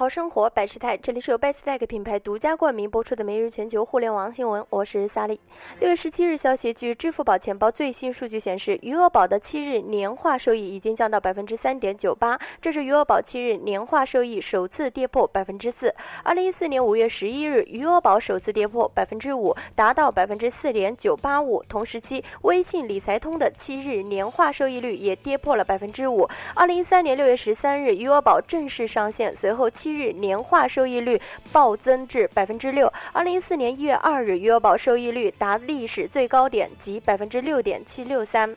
好生活百事泰，这里是由 Besttech 品牌独家冠名播出的每日全球互联网新闻，我是萨利。六月十七日消息，据支付宝钱包最新数据显示，余额宝的七日年化收益已经降到百分之三点九八，这是余额宝七日年化收益首次跌破百分之四。二零一四年五月十一日，余额宝首次跌破百分之五，达到百分之四点九八五。同时期，微信理财通的七日年化收益率也跌破了百分之五。二零一三年六月十三日，余额宝正式上线，随后七日年化收益率暴增至百分之六。二零一四年一月二日，余额宝收益率达历史最高点，即百分之六点七六三。